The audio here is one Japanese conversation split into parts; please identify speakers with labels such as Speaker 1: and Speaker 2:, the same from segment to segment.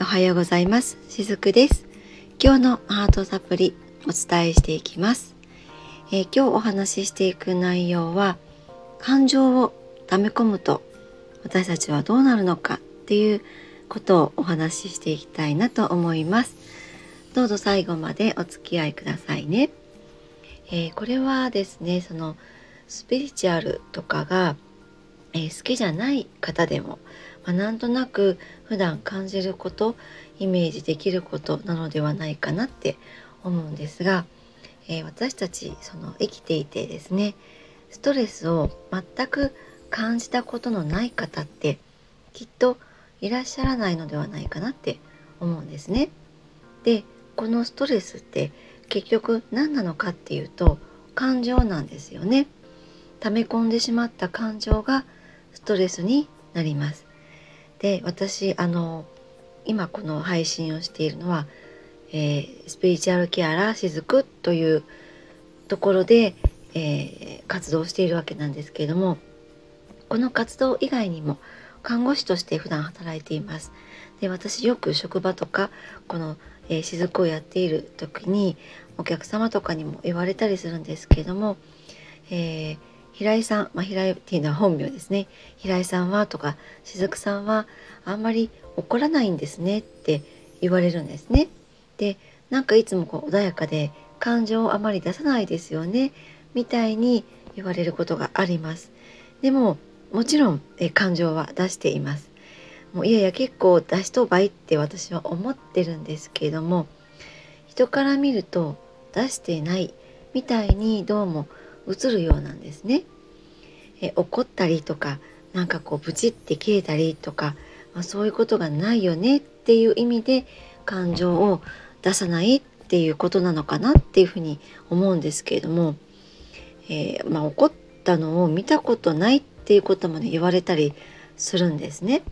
Speaker 1: おはようございます。しずくです。今日のハートサプリお伝えしていきます、えー、今日お話ししていく内容は感情を溜め込むと私たちはどうなるのかっていうことをお話ししていきたいなと思います。どうぞ最後までお付き合いくださいね、えー、これはですねそのスピリチュアルとかが、えー、好きじゃない方でもまあ、なんとなく普段感じることイメージできることなのではないかなって思うんですが、えー、私たちその生きていてですねストレスを全く感じたことのない方ってきっといらっしゃらないのではないかなって思うんですね。でこのストレスって結局何なのかっていうと感情なんですよね。溜め込んでしまった感情がストレスになります。で私あの今この配信をしているのは、えー、スピリチュアルケアラーしずくというところで、えー、活動しているわけなんですけれどもこの活動以外にも看護師として普段働いています。で私よく職場とかこの、えー、雫をやっている時にお客様とかにも言われたりするんですけれども、えー、平井さん、まあ、平井っていうのは本名ですね平井さんはとか雫さんはあんまり怒らないんですねって言われるんですね。でなんかいつもこう穏やかで感情をあまり出さないですよねみたいに言われることがあります。でももちろんえ感情は出しています。もういやいや結構出しとばいって私は思ってるんですけれども人から見ると出してないみたいにどうも映るようなんですね。え怒ったりとかなんかこうブチって切れたりとか、まあ、そういうことがないよねっていう意味で感情を出さないっていうことなのかなっていうふうに思うんですけれども、えー、まあ、怒ったのを見たことないっていうことまで言われたりするんですね。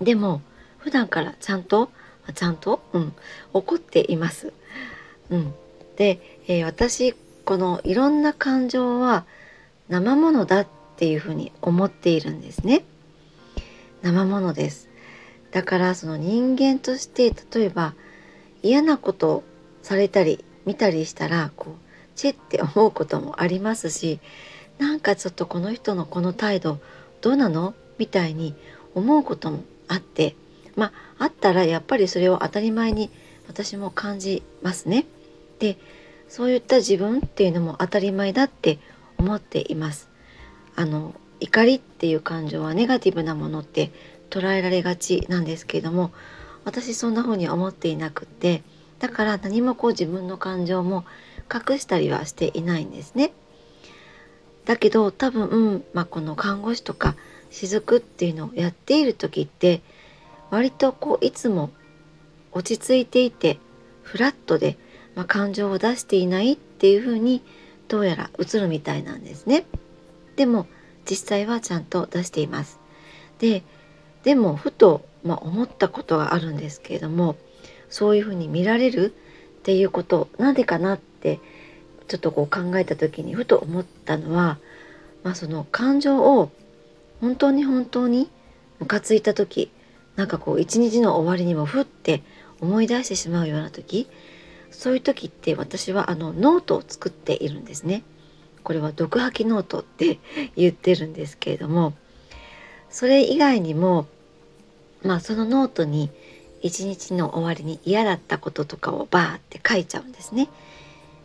Speaker 1: でも普段からちゃんとちゃんと、うん、怒っています。うん、で、えー、私このいろんな感情は生ものだっていうふうに思っているんですね。生ものです。だからその人間として例えば嫌なことをされたり見たりしたらこうチェって思うこともありますしなんかちょっとこの人のこの態度どうなの？みたいに思うこともあってまああったらやっぱりそれを当たり前に私も感じますね。でそういった自分っていうのも当たり前だって思っています。あの怒りっていう感情はネガティブなものって捉えられがちなんですけれども私そんな風に思っていなくってだから何もこう自分の感情も隠したりはしていないんですね。だけど多分、まあ、この看護師とか雫っていうのをやっている時って割とこういつも落ち着いていてフラットでまあ、感情を出していないっていうふうにどうやら映るみたいなんですね。でも実際はちゃんと出しています。ででもふと、まあ、思ったことがあるんですけれどもそういうふうに見られるっていうことなんでかなってちょっとこう考えた時にふと思ったのは、まあ、その感情を本当に本当にムカついた時なんかこう一日の終わりにもふって思い出してしまうような時そういう時って私はあのノートを作っているんですね。これは毒吐きノートって言ってるんですけれどもそれ以外にもまあそのノートに一日の終わりに嫌だったこととかをバーって書いちゃうんですね。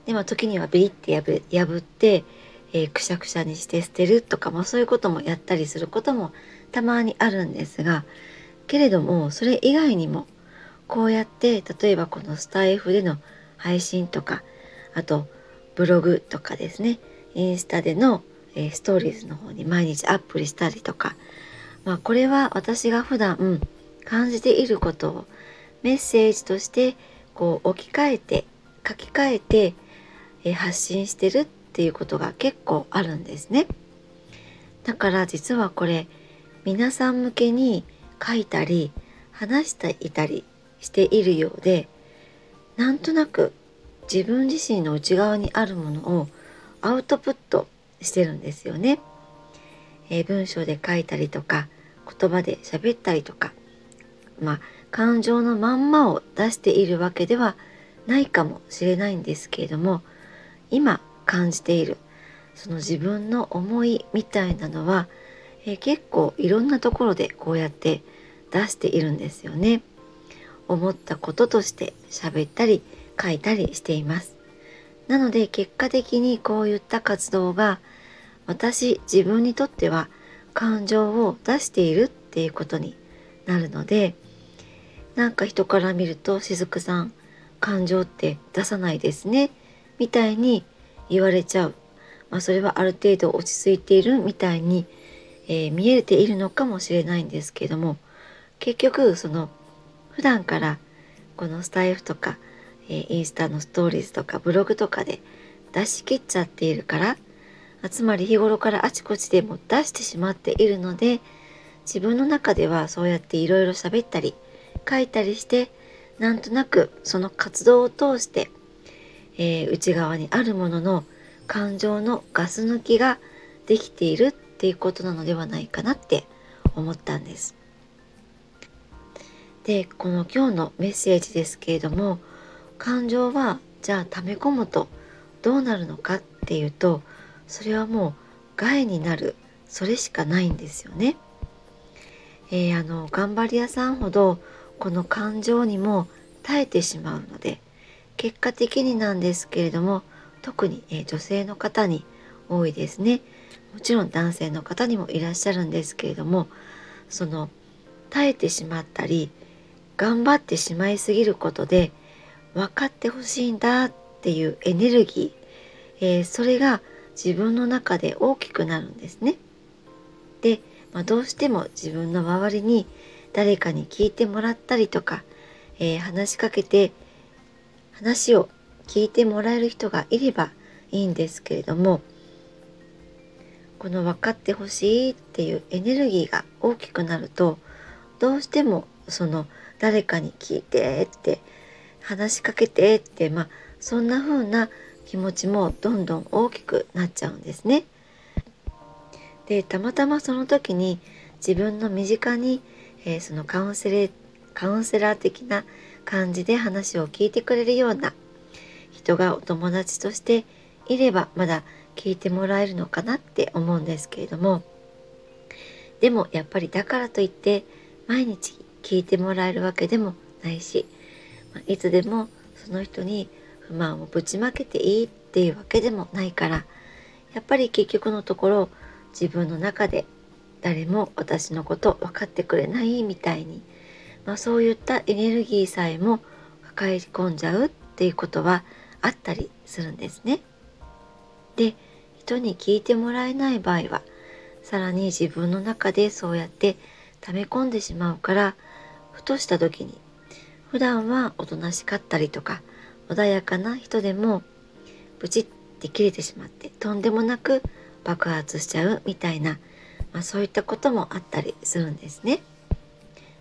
Speaker 1: でまあ時にはビリって破って、えー、くしゃくしゃにして捨てるとか、まあ、そういうこともやったりすることもたまにあるんですがけれどもそれ以外にもこうやって例えばこのスタイフでの配信とかあとブログとかですねインスタでの、えー、ストーリーズの方に毎日アップしたりとか、まあ、これは私が普段感じていることをメッセージとしてこう置き換えて書き換えて、えー、発信してるっていうことが結構あるんですね。だから実はこれ皆さん向けに書いたり話していたりしているようでなんとなく自分自身の内側にあるものをアウトプットしてるんですよね。えー、文章で書いたりとか言葉で喋ったりとかまあ、感情のまんまを出しているわけではないかもしれないんですけれども今感じているその自分の思いみたいなのは、えー、結構いろんなところでこうやって出しているんですよね。思ったこととして喋ったり書いたりしています。なので結果的にこういった活動が私自分にとっては感情を出しているっていうことになるのでなんか人から見るとしずくさん感情って出さないですねみたいに言われちゃう、まあ、それはある程度落ち着いているみたいに、えー、見えているのかもしれないんですけども結局その普段からこのスタイフとか、えー、インスタのストーリーズとかブログとかで出し切っちゃっているからつまり日頃からあちこちでも出してしまっているので自分の中ではそうやっていろいろ喋ったり書いたりしてなんとなくその活動を通して、えー、内側にあるものの感情のガス抜きができているっていうことなのではないかなって思ったんです。でこの今日のメッセージですけれども感情はじゃあ溜め込むとどうなるのかっていうとそれはもう害になるそれしかないんですよね。えー、あの頑張り屋さんほどこの感情にも耐えてしまうので結果的になんですけれども特に、えー、女性の方に多いですねもちろん男性の方にもいらっしゃるんですけれどもその耐えてしまったり頑張ってしまいすぎることで分かってほしいんだっていうエネルギー、えー、それが自分の中で大きくなるんですね。で、まあ、どうしても自分の周りに誰かに聞いてもらったりとか、えー、話しかけて話を聞いてもらえる人がいればいいんですけれどもこの分かってほしいっていうエネルギーが大きくなるとどうしてもその誰かに聞いてって話しかけてってまあそんな風な気持ちもどんどん大きくなっちゃうんですね。でたまたまその時に自分の身近に、えー、そのカウンセレカウンセラー的な感じで話を聞いてくれるような人がお友達としていればまだ聞いてもらえるのかなって思うんですけれどもでもやっぱりだからといって毎日聞いてもらえるわけでもないし、まいつでもその人に不満をぶちまけていいっていうわけでもないからやっぱり結局のところ自分の中で誰も私のこと分かってくれないみたいに、まあ、そういったエネルギーさえも抱え込んじゃうっていうことはあったりするんですね。で人に聞いてもらえない場合はさらに自分の中でそうやって溜め込んでしまうからふとした時に普段はおとなしかったりとか穏やかな人でもブチって切れてしまってとんでもなく爆発しちゃうみたいな、まあ、そういったこともあったりするんですね。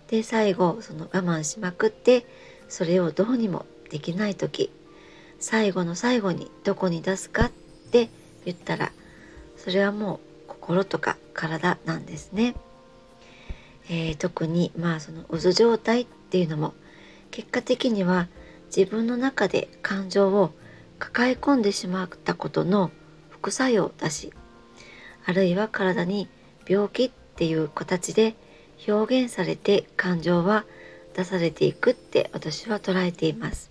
Speaker 1: で最後その我慢しまくってそれをどうにもできない時最後の最後にどこに出すかって言ったらそれはもう心とか体なんですね。えー、特にまあその渦状態っていうのも結果的には自分の中で感情を抱え込んでしまったことの副作用だしあるいは体に病気っていう形で表現されて感情は出されていくって私は捉えています。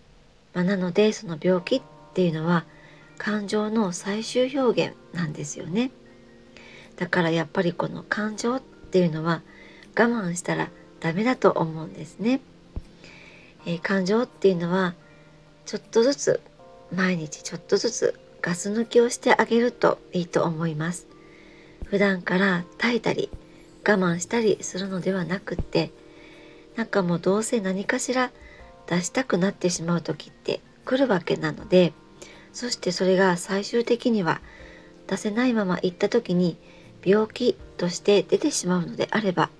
Speaker 1: まあ、なのでその病気っていうのは感情の最終表現なんですよね。だからやっぱりこの感情っていうのは我慢したらダメだと思うんですね。えー、感情っていうのはちょっとずつ毎日ちょっとずつガス抜きをしてあげるといいと思います普段から耐えたり我慢したりするのではなくってなんかもうどうせ何かしら出したくなってしまう時って来るわけなのでそしてそれが最終的には出せないまま行った時に病気として出てしまうのであれば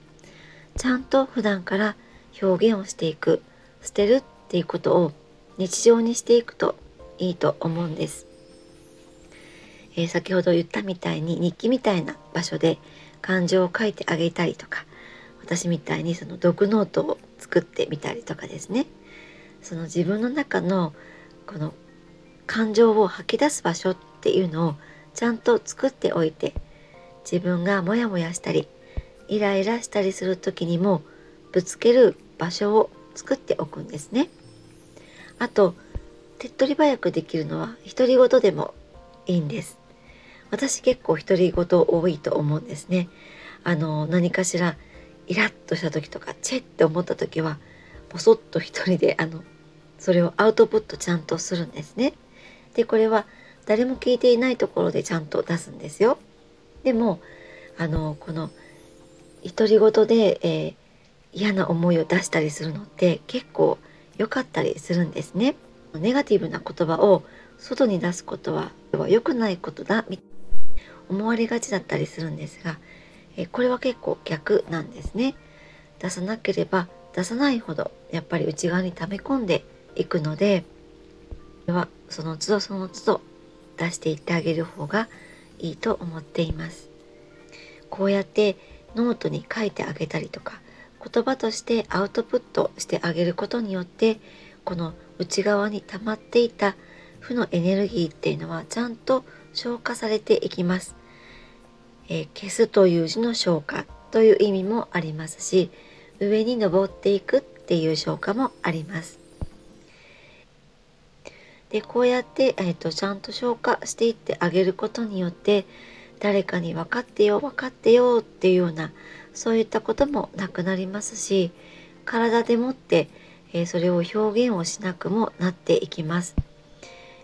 Speaker 1: ちゃんと普段から表現をしていく捨てるっていうことを日常にしていくといいと思うんです。えー、先ほど言ったみたいに日記みたいな場所で感情を書いてあげたりとか私みたいにその毒ノートを作ってみたりとかですねその自分の中のこの感情を吐き出す場所っていうのをちゃんと作っておいて自分がモヤモヤしたりイライラしたりする時にもぶつける場所を作っておくんですね。あと手っ取り早くできるのは独り言でもいいんです。私結構独り言多いと思うんですね。あの何かしらイラッとした時とかチェって思った時はポソッと一人であのそれをアウトプットちゃんとするんですね。でこれは誰も聞いていないところでちゃんと出すんですよ。でもあのこの独り言で、えー、嫌な思いを出したりするのって結構良かったりするんですね。ネガティブな言葉を外に出すことは良くないことだみ思われがちだったりするんですが、えこれは結構逆なんですね。出さなければ出さないほどやっぱり内側に溜め込んでいくのでではその都度その都度出していってあげる方がいいと思っています。こうやってノートに書いてあげたりとか言葉としてアウトプットしてあげることによってこの内側に溜まっていた負のエネルギーっていうのはちゃんと消化されていきます。えー、消すという字の消化という意味もありますし上に登っていくっていう消化もあります。でこうやって、えーと、ちゃんと消化していってあげることによって誰かに分かってよ分かってよっていうようなそういったこともなくなりますし体でもって、えー、それを表現をしなくもなっていきます。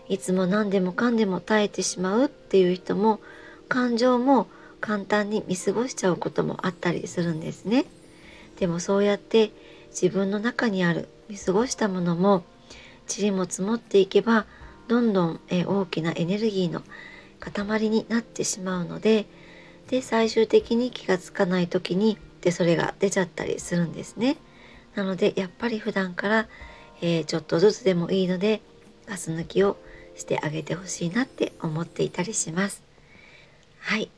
Speaker 1: いつも何でもかんでも耐えてしまうっていう人も感情も簡単に見過ごしちゃうこともあったりするんですね。でもそうやって自分の中にある見過ごしたものも塵も積もっていけばどんどん、え大きなエネルギーの塊になってしまうのでで最終的に気が付かない時にでそれが出ちゃったりするんですね。なのでやっぱり普段から、えー、ちょっとずつでもいいのでガス抜きをしてあげてほしいなって思っていたりします。はい、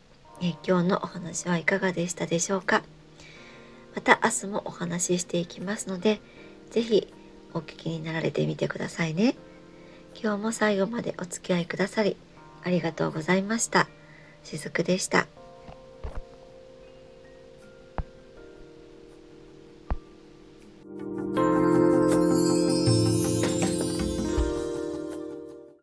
Speaker 1: えー、今日のお話はいかがでしたでしょうか？また明日もお話ししていきますので是非お聞きになられてみてくださいね。今日も最後までお付き合いくださりありがとうございました。しずくでした。